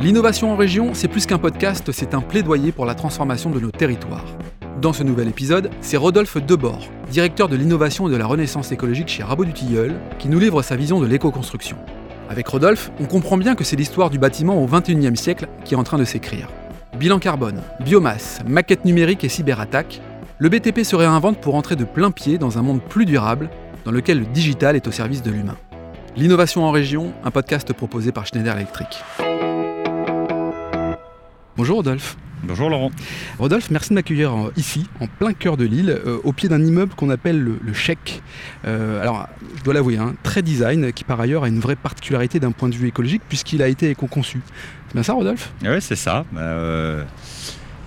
L'innovation en région, c'est plus qu'un podcast, c'est un plaidoyer pour la transformation de nos territoires. Dans ce nouvel épisode, c'est Rodolphe Debord, directeur de l'innovation et de la renaissance écologique chez Rabot du Tilleul, qui nous livre sa vision de l'éco-construction. Avec Rodolphe, on comprend bien que c'est l'histoire du bâtiment au XXIe siècle qui est en train de s'écrire. Bilan carbone, biomasse, maquette numérique et cyberattaque, le BTP se réinvente pour entrer de plein pied dans un monde plus durable, dans lequel le digital est au service de l'humain. L'innovation en région, un podcast proposé par Schneider Electric. Bonjour Rodolphe. Bonjour Laurent. Rodolphe, merci de m'accueillir ici, en plein cœur de l'île, euh, au pied d'un immeuble qu'on appelle le, le Chèque. Euh, alors, je dois l'avouer, hein, très design, qui par ailleurs a une vraie particularité d'un point de vue écologique, puisqu'il a été éco-conçu. C'est bien ça, Rodolphe? Oui, c'est ça. Euh,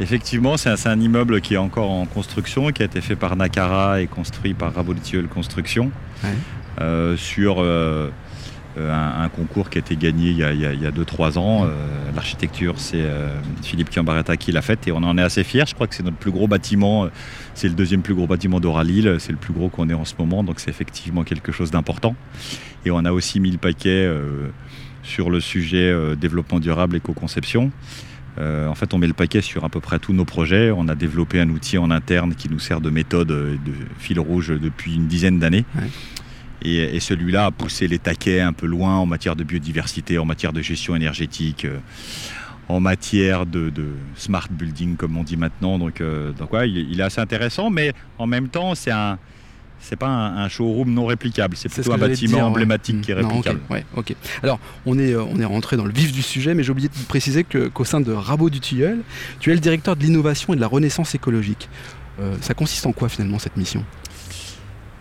effectivement, c'est un, un, immeuble qui est encore en construction, qui a été fait par Nakara et construit par Rabolitieux Construction, ouais. sur un, un, concours qui a été gagné il y a 2-3 ans. Euh, L'architecture, c'est euh, Philippe Kiambaretta qui l'a faite et on en est assez fiers. Je crois que c'est notre plus gros bâtiment. C'est le deuxième plus gros bâtiment d'Oralil. C'est le plus gros qu'on ait en ce moment. Donc c'est effectivement quelque chose d'important. Et on a aussi mis le paquet sur le sujet développement durable, éco-conception. Euh, en fait, on met le paquet sur à peu près tous nos projets. On a développé un outil en interne qui nous sert de méthode de fil rouge depuis une dizaine d'années. Et, et celui-là a poussé les taquets un peu loin en matière de biodiversité, en matière de gestion énergétique, euh, en matière de, de, smart building, comme on dit maintenant. Donc, euh, donc ouais, il, il, est assez intéressant, mais en même temps, c'est un. C'est pas un, un, showroom non réplicable, c'est plutôt un bâtiment dire, emblématique ouais. qui est réplicable. Non, okay, ouais, ok. Alors, on est, on est rentré dans le vif du sujet, mais j'ai oublié de préciser qu'au qu sein de Rabot du Tilleul, tu es le directeur de l'innovation et de la renaissance écologique. Euh, ça consiste en quoi finalement cette mission?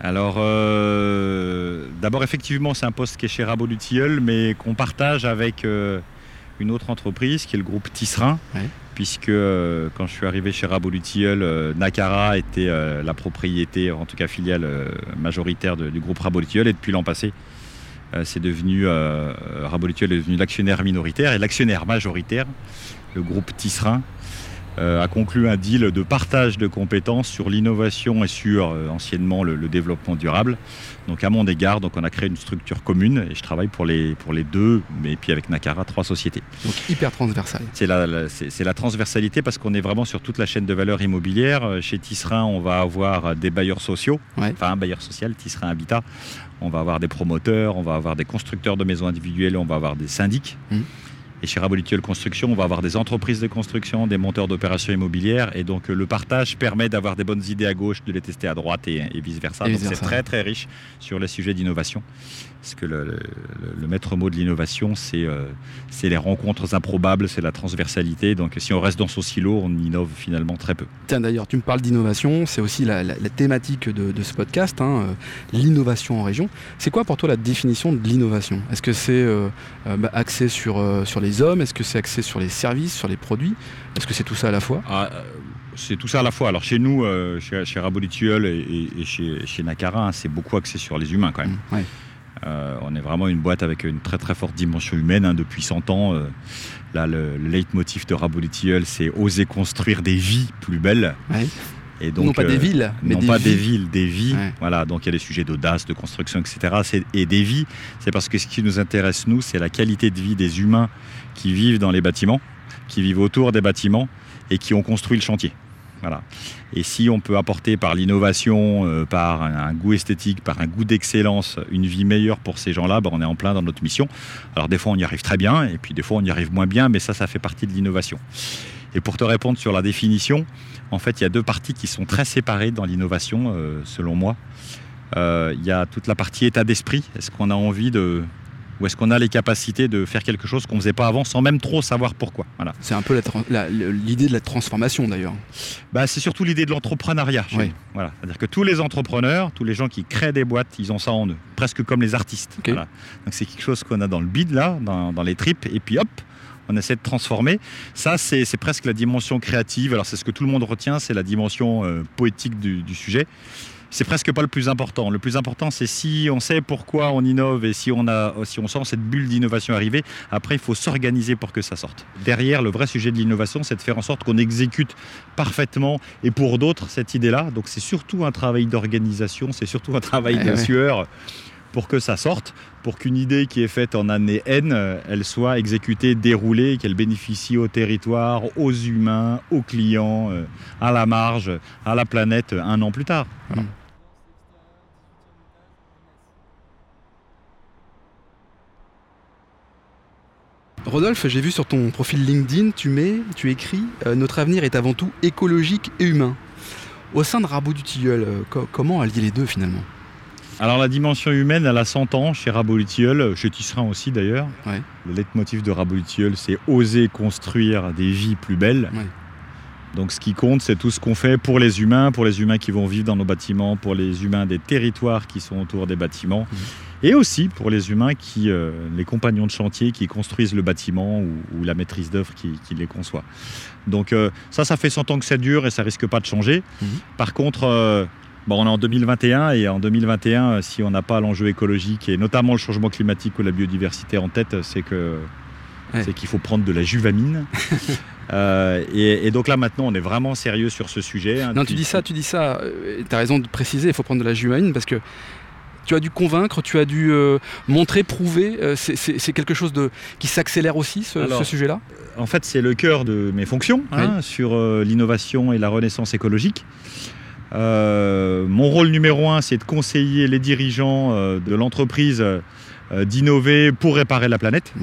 Alors, euh, d'abord, effectivement, c'est un poste qui est chez Rabot du Tilleul, mais qu'on partage avec euh, une autre entreprise qui est le groupe Tisserin, ouais. puisque euh, quand je suis arrivé chez Rabot du Tilleul, Nakara était la propriété, en tout cas filiale majoritaire de, du groupe Rabot du Tilleul, et depuis l'an passé, c'est devenu Rabot du Tilleul est devenu l'actionnaire minoritaire et l'actionnaire majoritaire, le groupe Tisserin, a conclu un deal de partage de compétences sur l'innovation et sur euh, anciennement le, le, développement durable. Donc à mon égard, donc on a créé une structure commune et je travaille pour les, pour les deux, mais puis avec Nakara, trois sociétés. Donc hyper transversal. C'est la, la, la, transversalité parce qu'on est vraiment sur toute la chaîne de valeur immobilière. Euh, chez Tisserin, on va avoir des bailleurs sociaux, ouais. enfin un bailleur social, Tisserin Habitat. On va avoir des promoteurs, on va avoir des constructeurs de maisons individuelles, on va avoir des syndics. Mmh. Et chez Rabolituel Construction, on va avoir des entreprises de construction, des monteurs d'opérations immobilières. Et donc, le partage permet d'avoir des bonnes idées à gauche, de les tester à droite et, et vice-versa. Donc, c'est très, très riche sur les sujets d'innovation. Parce que le, le, le, maître mot de l'innovation, c'est euh, les rencontres improbables, c'est la transversalité. Donc, si on reste dans son silo, on innove finalement très peu. Tiens, d'ailleurs, tu me parles d'innovation, c'est aussi la, la, la, thématique de, de ce podcast, hein, euh, l'innovation en région. C'est quoi pour toi la définition de l'innovation? Est-ce que c'est euh, bah, axé sur, euh, sur les hommes Est-ce que c'est axé sur les services, sur les produits? Est-ce que c'est tout ça à la fois? Ah, c'est tout ça à la fois. Alors chez nous, euh, chez, chez Rabolituel et, et, chez, chez Nakara, hein, c'est beaucoup axé sur les humains quand même. Mmh, ouais. Euh, on est vraiment une boîte avec une très très forte dimension humaine hein, depuis 100 ans. Euh, là, le, le leitmotiv de Rabolitiel, c'est oser construire des vies plus belles. Ouais. Et donc, non pas des villes, mais non des pas vies. des villes, des vies. Ouais. Voilà, donc il y a des sujets d'audace, de construction, etc. Et des vies, c'est parce que ce qui nous intéresse nous, c'est la qualité de vie des humains qui vivent dans les bâtiments, qui vivent autour des bâtiments et qui ont construit le chantier. Voilà. Et si on peut apporter par l'innovation, euh, par un, un, goût esthétique, par un goût d'excellence, une vie meilleure pour ces gens-là, ben on est en plein dans notre mission. Alors des fois on y arrive très bien, et puis des fois on y arrive moins bien, mais ça, ça fait partie de l'innovation. Et pour te répondre sur la définition, en fait, il y a deux parties qui sont très séparées dans l'innovation, euh, selon moi. Euh, il y a toute la partie état d'esprit. Est-ce qu'on a envie de, ou est-ce qu'on a les capacités de faire quelque chose qu'on ne faisait pas avant sans même trop savoir pourquoi? Voilà. C'est un peu l'idée de la transformation d'ailleurs. Bah, c'est surtout l'idée de l'entrepreneuriat. Oui. Voilà. C'est-à-dire que tous les entrepreneurs, tous les gens qui créent des boîtes, ils ont ça en eux, presque comme les artistes. Okay. Voilà. Donc c'est quelque chose qu'on a dans le bide là, dans, dans les tripes, et puis hop, on essaie de transformer. Ça, c'est presque la dimension créative. Alors, c'est ce que tout le monde retient, c'est la dimension euh, poétique du, du sujet c'est presque pas le plus important. Le plus important, c'est si on sait pourquoi on innove et si on, a, si on sent cette bulle d'innovation arriver, après, il faut s'organiser pour que ça sorte. Derrière, le vrai sujet de l'innovation, c'est de faire en sorte qu'on exécute parfaitement et pour d'autres cette idée-là. Donc, c'est surtout un travail d'organisation, c'est surtout un travail de sueur pour que ça sorte, pour qu'une idée qui est faite en année N, elle soit exécutée, déroulée, qu'elle bénéficie au territoire, aux humains, aux clients, à la marge, à la planète un an plus tard. Hmm. Rodolphe, j'ai vu sur ton profil LinkedIn, tu mets, tu écris euh, Notre avenir est avant tout écologique et humain. Au sein de Rabot du Tilleul, euh, comment allier les deux finalement? Alors la dimension humaine, elle a 100 ans chez Rabot Tilleul, chez Tisserand aussi d'ailleurs. Le leitmotiv de Rabot Tilleul, c'est oser construire des vies plus belles. Donc ce qui compte, c'est tout ce qu'on fait pour les humains, pour les humains qui vont vivre dans nos bâtiments, pour les humains des territoires qui sont autour des bâtiments. Mmh et aussi pour les humains qui, euh, les compagnons de chantier qui construisent le bâtiment ou, la maîtrise d'œuvre qui, les conçoit. Donc euh, ça, ça fait 100 ans que ça dure et ça risque pas de changer. Mhm. Par contre, euh, bon, on est en 2021 et en 2021, si on n'a pas l'enjeu écologique et notamment le changement climatique ou la biodiversité en tête, c'est que c'est qu'il faut prendre de la juvamine. et, donc là maintenant, on est vraiment sérieux sur ce sujet. Hein, non, tu dis ça, tu dis ça. tu as raison de préciser, il faut prendre de la juvamine parce que tu as dû convaincre, tu as dû euh, montrer, prouver. Euh, c'est quelque chose de, qui s'accélère aussi, ce, sujet-là? En fait, c'est le cœur de mes fonctions hein, sur euh, l'innovation et la renaissance écologique. Mon rôle numéro un, c'est de conseiller les dirigeants de l'entreprise d'innover pour réparer la planète.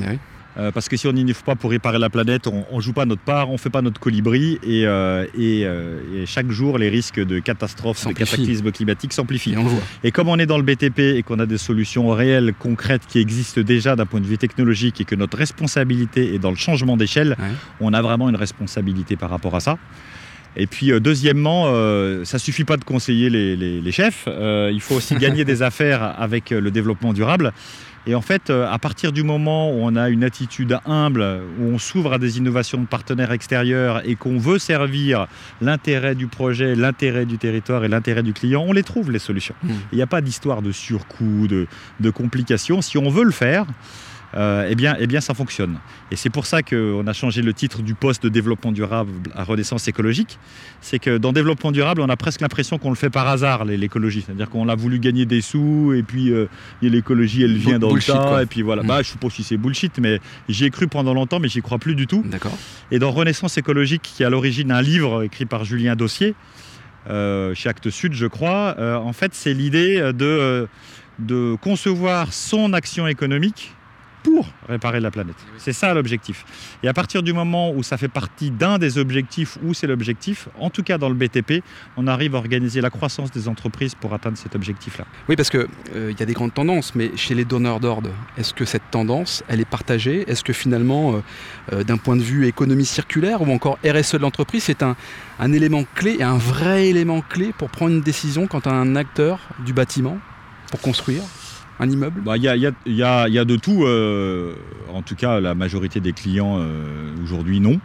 Euh, parce que si on n'y pas pour réparer la planète, on ne joue pas notre part, on ne fait pas notre colibri et, euh, euh, et, chaque jour les risques de catastrophes, de cataclysmes climatiques s'amplifient. Et, comme on est dans le BTP et qu'on a des solutions réelles, concrètes qui existent déjà d'un point de vue technologique et que notre responsabilité est dans le changement d'échelle, on a vraiment une responsabilité par rapport à ça. Et puis deuxièmement, ça suffit pas de conseiller les, les chefs, il faut aussi gagner des affaires avec le développement durable. Et en fait, euh, à partir du moment où on a une attitude humble, où on s'ouvre à des innovations de partenaires extérieurs et qu'on veut servir l'intérêt du projet, l'intérêt du territoire et l'intérêt du client, on les trouve les solutions. Hmm. Il n'y a pas d'histoire de surcoût, de, de complications. Si on veut le faire, euh, eh, bien, eh bien, ça fonctionne. Et c'est pour ça qu'on a changé le titre du poste de développement durable à renaissance écologique. C'est que dans développement durable, on a presque l'impression qu'on le fait par hasard, l'écologie. C'est-à-dire qu'on a voulu gagner des sous, et puis euh, l'écologie, elle vient dans le tas, et puis voilà. Mm. Bah, je ne sais pas si c'est bullshit, mais j'y ai cru pendant longtemps, mais j'y crois plus du tout. D'accord. Et dans Renaissance écologique, qui est à l'origine un livre écrit par Julien Dossier, euh, chez Actes Sud, je crois, en fait, c'est l'idée de, de concevoir son action économique pour réparer la planète. C'est ça l'objectif. Et à partir du moment où ça fait partie d'un des objectifs, où c'est l'objectif, en tout cas dans le BTP, on arrive à organiser la croissance des entreprises pour atteindre cet objectif-là. Oui, parce qu'il euh, y a des grandes tendances, mais chez les donneurs d'ordre, est-ce que cette tendance, elle est partagée? Est-ce que finalement, euh, euh, d'un point de vue économie circulaire ou encore RSE de l'entreprise, c'est un, un élément clé et un vrai élément clé pour prendre une décision quant à un acteur du bâtiment pour construire? Un immeuble bah, Il y, a, de tout. Euh, en tout cas, la majorité des clients euh, aujourd'hui, non.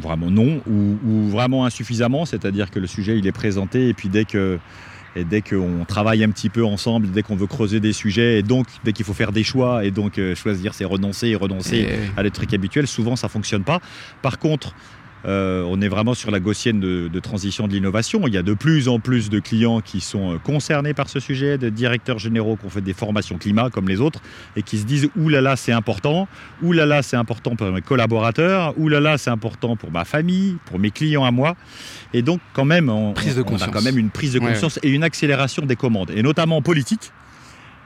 Vraiment non. Ou, vraiment insuffisamment. C'est-à-dire que le sujet, il est présenté et puis dès que... Et dès qu'on travaille un petit peu ensemble, dès qu'on veut creuser des sujets, et donc dès qu'il faut faire des choix, et donc euh, choisir, c'est renoncer et renoncer à des trucs habituels, souvent ça ne fonctionne pas. Par contre, euh, on est vraiment sur la gaussienne de, transition de l'innovation. Il y a de plus en plus de clients qui sont euh, concernés par ce sujet, de directeurs généraux qui ont fait des formations climat comme les autres et qui se disent Ouh là là, c'est important, ouh là là, c'est important pour mes collaborateurs, ouh là là, c'est important pour ma famille, pour mes clients à moi. Et donc, quand même, on, a quand même une prise de conscience et une accélération des commandes, et notamment politique.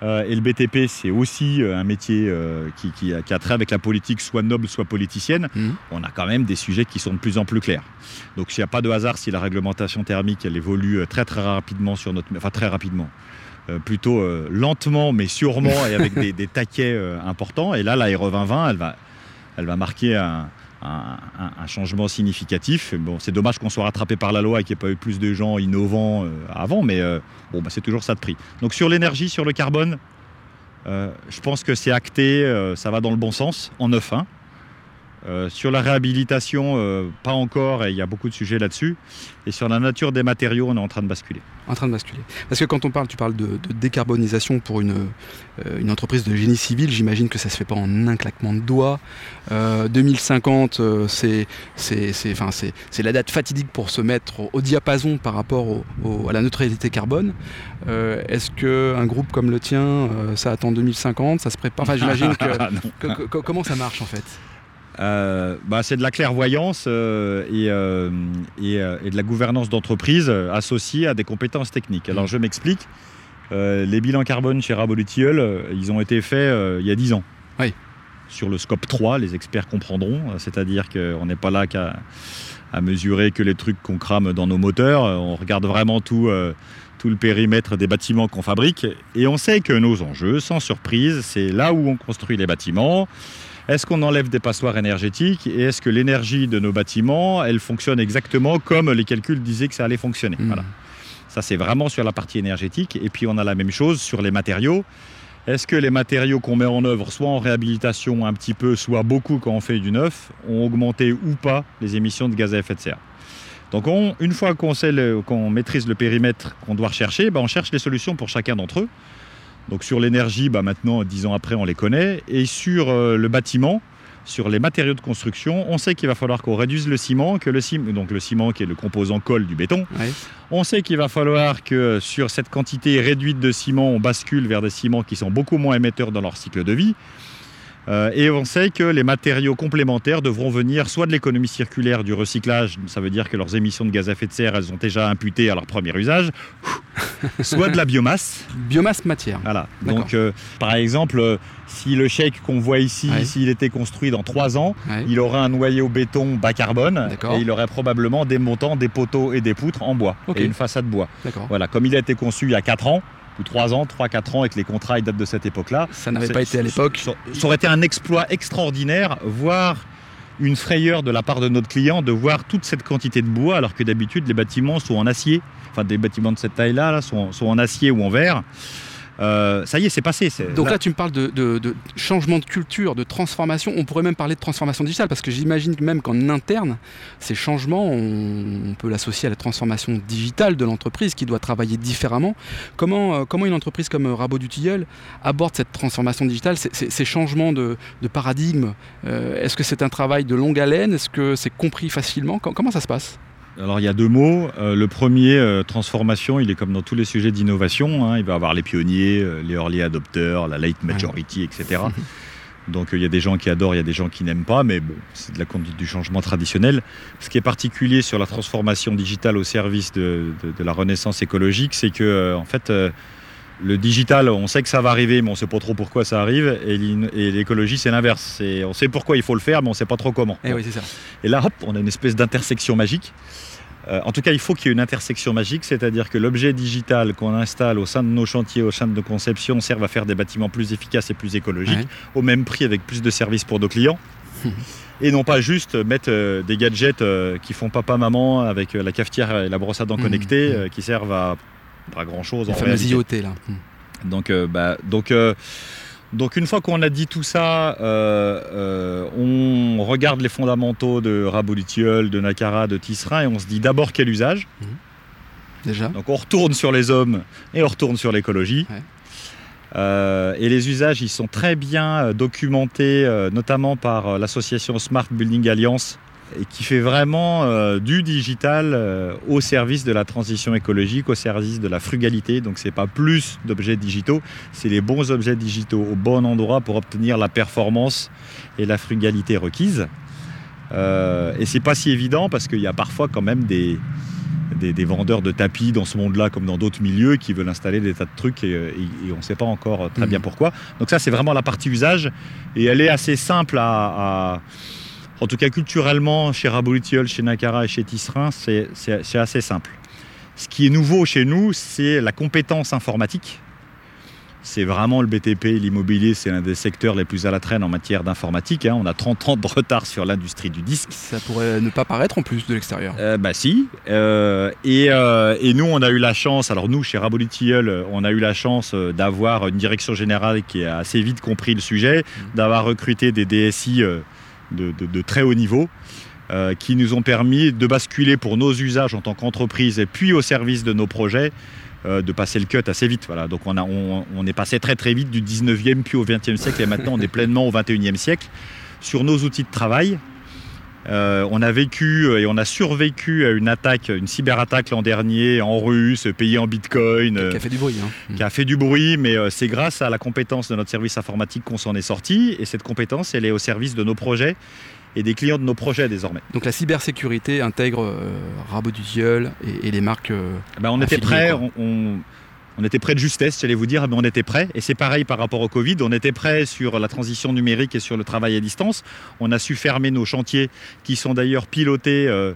Euh, et le BTP, c'est aussi euh, un métier euh, qui, a, trait avec la politique, soit noble, soit politicienne. Mhm. On a quand même des sujets qui sont de plus en plus clairs. Donc il n'y a pas de hasard si la réglementation thermique, elle évolue très très rapidement sur notre... Enfin très rapidement. plutôt lentement mais sûrement et avec des, des taquets importants. Et là, la RE 2020, elle va, elle va marquer un, un, changement significatif. C'est dommage qu'on soit rattrapé par la loi et qu'il n'y ait pas eu plus de gens innovants euh, avant, mais euh, bon, bah, c'est toujours ça de prix. Donc sur l'énergie, sur le carbone, euh, je pense que c'est acté, ça va dans le bon sens, en 9.1. Euh, sur la réhabilitation, euh, pas encore, et il y a beaucoup de sujets là-dessus. Et sur la nature des matériaux, on est en train de basculer. En train de basculer. Parce que quand on parle, tu parles de, décarbonisation pour une, euh, une, entreprise de génie civil, j'imagine que ça se fait pas en un claquement de doigts. 2050, c'est c'est la date fatidique pour se mettre au, diapason par rapport à la neutralité carbone. Est-ce qu'un groupe comme le tien, ça attend 2050 Ça se prépare? Enfin, j'imagine que, comment ça marche en fait? Euh, bah, c'est de la clairvoyance euh, euh, et, de la gouvernance d'entreprise associée à des compétences techniques. Alors je m'explique. les bilans carbone chez Rabolutiol, ils ont été faits il y a 10 ans. Oui. Sur le scope 3, les experts comprendront. C'est-à-dire qu'on n'est pas là qu'à à mesurer que les trucs qu'on crame dans nos moteurs. On regarde vraiment tout, tout le périmètre des bâtiments qu'on fabrique. Et on sait que nos enjeux, sans surprise, c'est là où on construit les bâtiments est-ce qu'on enlève des passoires énergétiques et est-ce que l'énergie de nos bâtiments, elle fonctionne exactement comme les calculs disaient que ça allait fonctionner hmm. voilà. Ça, c'est vraiment sur la partie énergétique. Et puis, on a la même chose sur les matériaux. Est-ce que les matériaux qu'on met en œuvre, soit en réhabilitation un petit peu, soit beaucoup quand on fait du neuf, ont augmenté ou pas les émissions de gaz à effet de serre? Donc une fois qu'on maîtrise le périmètre qu'on doit rechercher, ben, on cherche les solutions pour chacun d'entre eux. Donc sur l'énergie, bah maintenant, dix ans après, on les connaît. Et sur euh, le bâtiment, sur les matériaux de construction, on sait qu'il va falloir qu'on réduise le ciment, que le ciment, donc le ciment qui est le composant colle du béton. On sait qu'il va falloir que sur cette quantité réduite de ciment, on bascule vers des ciments qui sont beaucoup moins émetteurs dans leur cycle de vie. Euh, et on sait que les matériaux complémentaires devront venir soit de l'économie circulaire du recyclage, ça veut dire que leurs émissions de gaz à effet de serre, elles ont déjà imputé à leur premier usage, soit de la biomasse. Biomasse matière. Voilà. Donc, euh, par exemple, euh, si le shake qu'on voit ici, s'il était construit dans trois ans, il aurait un noyau béton bas carbone et il aurait probablement des montants, des poteaux et des poutres en bois et une façade bois. Voilà. Comme il a été conçu il y a quatre ans, ou 3 ans, 3-4 ans, et que les contrats datent de cette époque-là. Ça n'avait pas été à l'époque. Ça, aurait été un exploit extraordinaire, voire une frayeur de la part de notre client de voir toute cette quantité de bois, alors que d'habitude les bâtiments sont en acier. Enfin, des bâtiments de cette taille-là sont, sont en acier ou en verre. Euh, ça y est, c'est passé. Donc là, tu me parles de, changement de culture, de transformation. On pourrait même parler de transformation digitale, parce que j'imagine même qu'en interne, ces changements, on, peut l'associer à la transformation digitale de l'entreprise qui doit travailler différemment. Comment, euh, comment une entreprise comme Rabot du Tilleul aborde cette transformation digitale, ces, changements de, paradigme? Euh, Est-ce que c'est un travail de longue haleine? Est-ce que c'est compris facilement? Comment ça se passe? Alors il y a deux mots. Euh, le premier, euh, transformation, il est comme dans tous les sujets d'innovation. Hein. Il va avoir les pionniers, euh, les early adopters, la late majority, etc. Donc il y a des gens qui adorent, il y a des gens qui n'aiment pas, mais bon, c'est de la conduite du changement traditionnel. Ce qui est particulier sur la transformation digitale au service de, de la renaissance écologique, c'est que en fait le digital, on sait que ça va arriver, mais on ne sait pas trop pourquoi ça arrive. Et l'écologie, c'est l'inverse. On sait pourquoi il faut le faire, mais on ne sait pas trop comment. Et, eh ça. et là, hop, on a une espèce d'intersection magique. Euh, en tout cas, il faut qu'il y ait une intersection magique, c'est-à-dire que l'objet digital qu'on installe au sein de nos chantiers, au sein de nos conceptions, serve à faire des bâtiments plus efficaces et plus écologiques, au même prix avec plus de services pour nos clients. et non pas juste mettre euh, des gadgets euh, qui font papa-maman avec la cafetière et la brosse à dents mmh. connectée, mmh. qui servent à pas grand chose. Les fameuses IoT là. Hmm. Donc, euh, bah, donc, euh, donc une fois qu'on a dit tout ça, euh, on regarde les fondamentaux de Rabolitiol, de Nakara, de Tisserin et on se dit d'abord quel usage. Hmm. Déjà. Donc on retourne sur les hommes et on retourne sur l'écologie. et les usages, ils sont très bien documentés, notamment par l'association Smart Building Alliance, et qui fait vraiment euh, du digital euh, au service de la transition écologique, au service de la frugalité. Donc c'est pas plus d'objets digitaux, c'est les bons objets digitaux au bon endroit pour obtenir la performance et la frugalité requise. Euh, et c'est pas si évident parce qu'il y a parfois quand même des, des, vendeurs de tapis dans ce monde-là comme dans d'autres milieux qui veulent installer des tas de trucs et, on ne sait pas encore très bien mmh. pourquoi. Donc ça c'est vraiment la partie usage et elle est assez simple à en tout cas culturellement, chez Rabolitiol, chez Nakara et chez Tisserin, c'est assez simple. Ce qui est nouveau chez nous, c'est la compétence informatique. C'est vraiment le BTP, l'immobilier, c'est l'un des secteurs les plus à la traîne en matière d'informatique. Hein. On a 30 ans de retard sur l'industrie du disque. Ça pourrait ne pas paraître en plus de l'extérieur. Euh, bah si. Euh, euh, et, nous, on a eu la chance, alors nous, chez Rabolitiol, on a eu la chance d'avoir une direction générale qui a assez vite compris le sujet, mmh. d'avoir recruté des DSI de, très haut niveau. qui nous ont permis de basculer pour nos usages en tant qu'entreprise et puis au service de nos projets de passer le cut assez vite. Donc on, est passé très très vite du 19e puis au 20e siècle et maintenant on est pleinement au 21e siècle sur nos outils de travail. Euh, on a vécu euh, et on a survécu à une attaque, une cyberattaque l'an dernier en russe, payé en bitcoin. Qui a fait du bruit. Hein. Qui a fait du bruit, mais euh, c'est grâce à la compétence de notre service informatique qu'on s'en est sorti. Et cette compétence, elle est au service de nos projets et des clients de nos projets désormais. Donc la cybersécurité intègre Rabot du et, et, les marques. Ben, on était prêts, on, on était prêt de justesse, j'allais vous dire, mais on était prêt. Et c'est pareil par rapport au Covid. On était prêt sur la transition numérique et sur le travail à distance. On a su fermer nos chantiers qui sont d'ailleurs pilotés. Euh,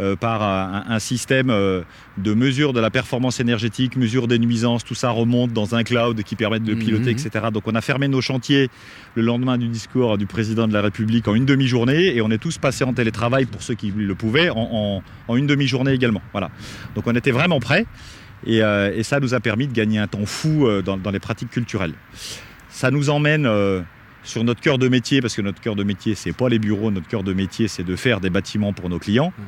euh, par un, système euh, de mesure de la performance énergétique, mesure des nuisances, tout ça remonte dans un cloud qui permet de le piloter, mhm. etc. Donc on a fermé nos chantiers le lendemain du discours du président de la République en une demi-journée et on est tous passés en télétravail pour ceux qui le pouvaient en, en une demi-journée également. Voilà. Donc on était vraiment prêts. Euh, et, ça nous a permis de gagner un temps fou euh, dans, les pratiques culturelles. Ça nous emmène euh, sur notre cœur de métier, parce que notre cœur de métier, c'est pas les bureaux, notre cœur de métier, c'est de faire des bâtiments pour nos clients. Mmh.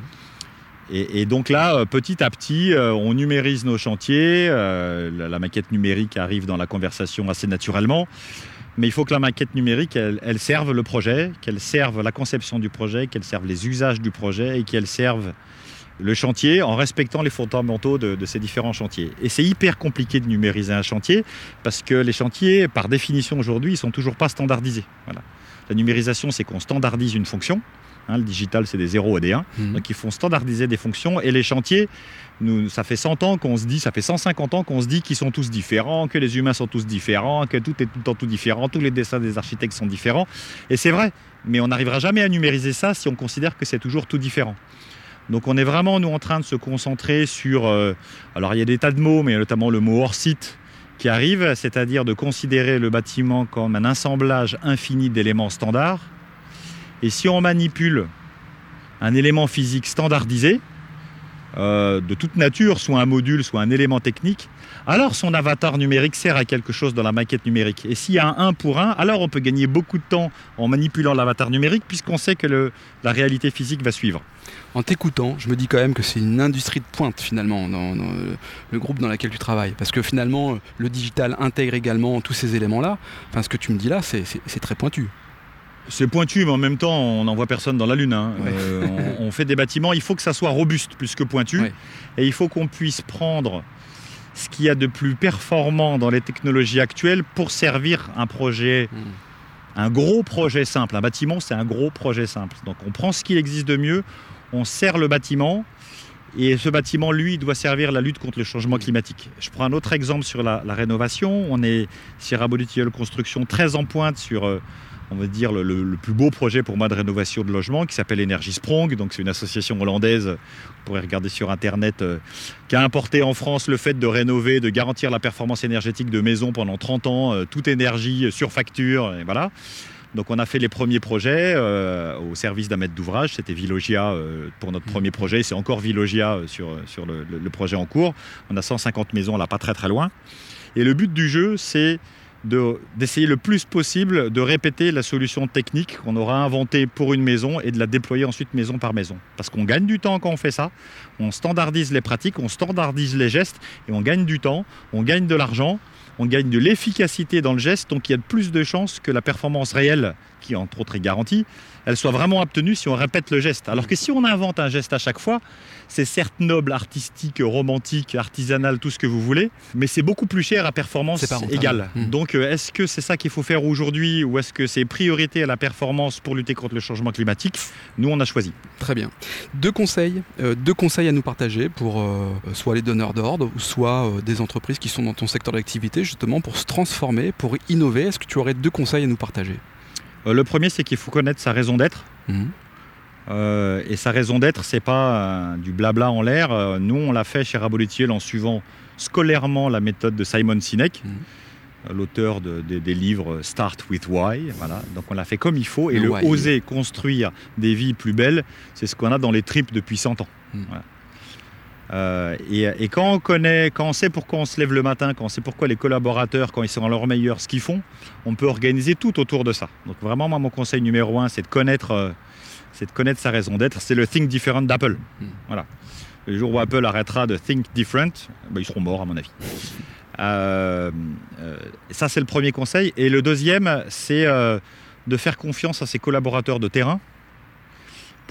Et, donc là, petit à petit, on numérise nos chantiers. la, maquette numérique arrive dans la conversation assez naturellement. Mais il faut que la maquette numérique, elle, elle serve le projet, qu'elle serve la conception du projet, qu'elle serve les usages du projet et qu'elle serve le chantier en respectant les fondamentaux de, ces différents chantiers. Et c'est hyper compliqué de numériser un chantier parce que les chantiers, par définition aujourd'hui, ils sont toujours pas standardisés. Voilà. La numérisation, c'est qu'on standardise une fonction. Hein, le digital, c'est des 0 et des 1. Mhm. Donc, ils font standardiser des fonctions. Et les chantiers, nous, ça fait 100 ans qu'on se dit, ça fait 150 ans qu'on se dit qu'ils sont tous différents, que les humains sont tous différents, que tout est tout le temps tout différent, tous les dessins des architectes sont différents. Et c'est vrai. Mais on n'arrivera jamais à numériser ça si on considère que c'est toujours tout différent. Donc on est vraiment, nous, en train de se concentrer sur... Euh, alors il y a des tas de mots, mais notamment le mot hors site qui arrive, c'est-à-dire de considérer le bâtiment comme un assemblage infini d'éléments standards. Et si on manipule un élément physique standardisé, euh, de toute nature, soit un module, soit un élément technique, alors son avatar numérique sert à quelque chose dans la maquette numérique. Et s'il y a un 1 pour 1, alors on peut gagner beaucoup de temps en manipulant l'avatar numérique puisqu'on sait que la réalité physique va suivre. En t'écoutant, je me dis quand même que c'est une industrie de pointe finalement dans, le groupe dans lequel tu travailles. Parce que finalement, le digital intègre également tous ces éléments-là. Enfin, ce que tu me dis là, c'est très pointu. C'est pointu, mais en même temps, on n'envoie personne dans la Lune. Hein. Euh, on, fait des bâtiments, il faut que ça soit robuste plus que pointu. Et il faut qu'on puisse prendre ce qu'il y a de plus performant dans les technologies actuelles pour servir un projet, hmm. un gros projet simple. Un bâtiment, c'est un gros projet simple. Donc on prend ce qui existe de mieux, on sert le bâtiment. Et ce bâtiment, lui, doit servir la lutte contre le changement climatique. Je prends un autre exemple sur la, rénovation. On est, Sierra Bolitiel Construction, très en pointe sur euh, on va dire, le, plus beau projet pour moi de rénovation de logement qui s'appelle Energy Sprong. Donc, c'est une association hollandaise, vous pourrez regarder sur Internet, euh, qui a importé en France le fait de rénover, de garantir la performance énergétique de maisons pendant 30 ans, euh, toute énergie euh, sur facture, et voilà. Donc on a fait les premiers projets au service d'un maître d'ouvrage, c'était Vilogia pour notre mmh. premier projet, c'est encore Vilogia sur, sur le, le, projet en cours. On a 150 maisons là, pas très très loin. Et le but du jeu, c'est d'essayer le plus possible de répéter la solution technique qu'on aura inventée pour une maison et de la déployer ensuite maison par maison. Parce qu'on gagne du temps quand on fait ça, on standardise les pratiques, on standardise les gestes et on gagne du temps, on gagne de l'argent, on gagne de l'efficacité dans le geste, donc il y a plus de chances que la performance réelle, qui entre autres est garantie, elle soit vraiment obtenue si on répète le geste. Alors que si on invente un geste à chaque fois, c'est certes noble, artistique, romantique, artisanal, tout ce que vous voulez, mais c'est beaucoup plus cher à performance égale. Hmm. Donc euh, est-ce que c'est ça qu'il faut faire aujourd'hui ou est-ce que c'est priorité à la performance pour lutter contre le changement climatique? Nous, on a choisi. Très bien. Deux conseils, euh, deux conseils à nous partager pour euh, soit les donneurs d'ordre, soit des entreprises qui sont dans ton secteur d'activité, justement pour se transformer, pour innover. Est-ce que tu aurais deux conseils à nous partager? Le premier, c'est qu'il faut connaître sa raison d'être. Hmm. Euh, et sa raison d'être, c'est pas euh, du blabla en l'air. Euh, nous, on l'a fait chez Raboletiel en suivant scolairement la méthode de Simon Sinek, mhm. l'auteur des livres Start with Why. Voilà. Donc on l'a fait comme il faut. Et le, oser construire des vies plus belles, c'est ce qu'on a dans les tripes depuis 100 ans. Mhm. Euh, et, quand on connaît, quand on sait pourquoi on se lève le matin, quand on sait pourquoi les collaborateurs, quand ils sont à leur meilleur, ce qu'ils font, on peut organiser tout autour de ça. Donc vraiment, moi, mon conseil numéro un, c'est de connaître, euh, c'est de connaître sa raison d'être. C'est le think different d'Apple. Hmm. Voilà. Le jour où Apple arrêtera de think different, ben, ils seront morts à mon avis. Euh, ça, c'est le premier conseil. Et le deuxième, c'est de faire confiance à ses collaborateurs de terrain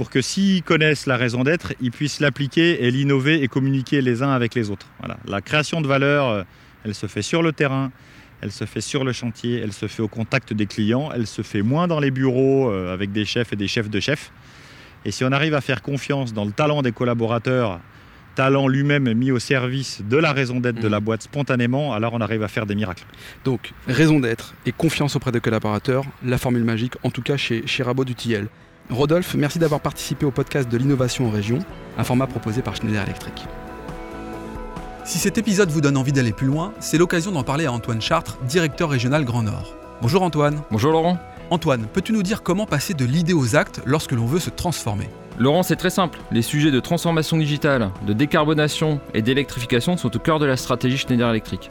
pour que s'ils connaissent la raison d'être, ils puissent l'appliquer et l'innover et communiquer les uns avec les autres. Voilà. La création de valeur, euh, elle se fait sur le terrain, elle se fait sur le chantier, elle se fait au contact des clients, elle se fait moins dans les bureaux euh, avec des chefs et des chefs de chefs. Et si on arrive à faire confiance dans le talent des collaborateurs, talent lui-même mis au service de la raison d'être de la mmh. boîte spontanément, alors on arrive à faire des miracles. Donc, raison d'être et confiance auprès des collaborateurs, la formule magique, en tout cas chez, chez Rabot du. Rodolphe, merci d'avoir participé au podcast de l'innovation en région, un format proposé par Schneider Electric. Si cet épisode vous donne envie d'aller plus loin, c'est l'occasion d'en parler à Antoine Chartres, directeur régional Grand Nord. Bonjour Antoine. Bonjour Laurent. Antoine, peux-tu nous dire comment passer de l'idée aux actes lorsque l'on veut se transformer? Laurent, c'est très simple. Les sujets de transformation digitale, de décarbonation et d'électrification sont au cœur de la stratégie Schneider Electric.